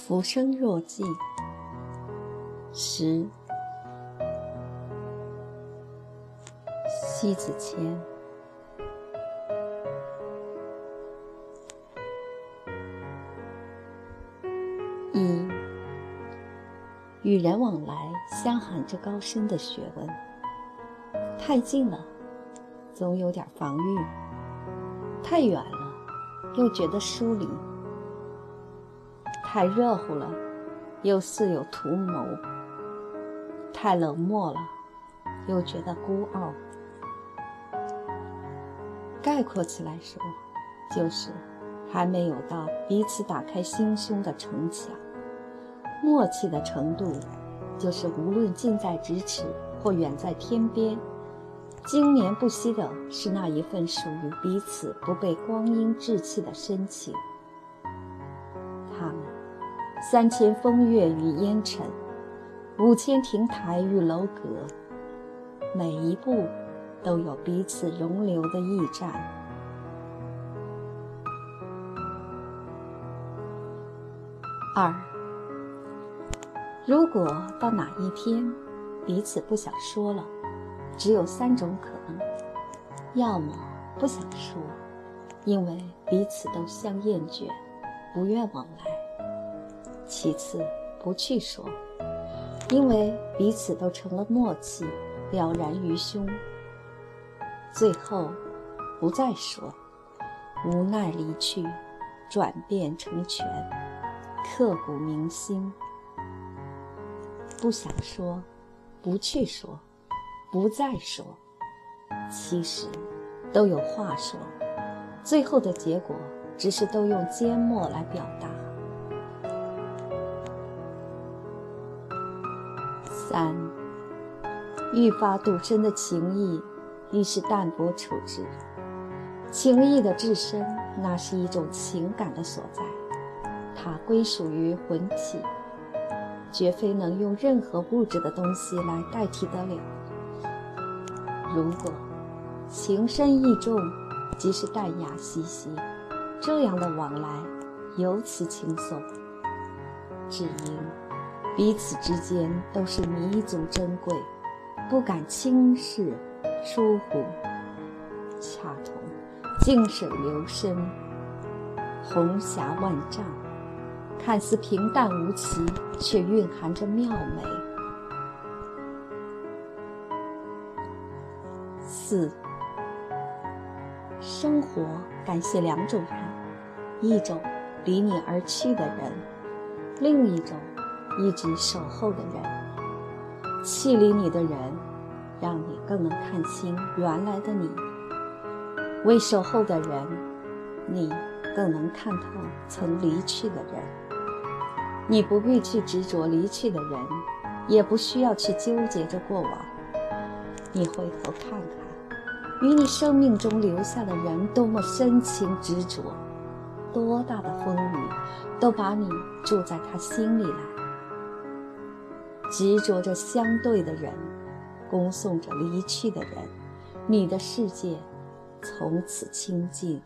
浮生若寄，十。西子谦。一，与人往来，相含着高深的学问。太近了，总有点防御；太远了，又觉得疏离。太热乎了，又似有图谋；太冷漠了，又觉得孤傲。概括起来说，就是还没有到彼此打开心胸的城墙。默契的程度，就是无论近在咫尺或远在天边，经年不息的是那一份属于彼此不被光阴置气的深情。三千风月与烟尘，五千亭台与楼阁，每一步都有彼此容留的驿站。二，如果到哪一天彼此不想说了，只有三种可能：要么不想说，因为彼此都相厌倦，不愿往来。其次，不去说，因为彼此都成了默契，了然于胸。最后，不再说，无奈离去，转变成全，刻骨铭心。不想说，不去说，不再说，其实都有话说，最后的结果只是都用缄默来表达。三，愈发笃深的情谊，亦是淡泊处之。情谊的至深，那是一种情感的所在，它归属于魂体，绝非能用任何物质的东西来代替得了。如果情深意重，即是淡雅兮兮，这样的往来尤其轻松，只因。彼此之间都是弥足珍贵，不敢轻视、疏忽，恰同静水流深，红霞万丈，看似平淡无奇，却蕴含着妙美。四，生活感谢两种人：一种离你而去的人，另一种。一直守候的人，弃离你的人，让你更能看清原来的你；为守候的人，你更能看透曾离去的人。你不必去执着离去的人，也不需要去纠结着过往。你回头看看，与你生命中留下的人多么深情执着，多大的风雨，都把你住在他心里来。执着着相对的人，恭送着离去的人，你的世界从此清静。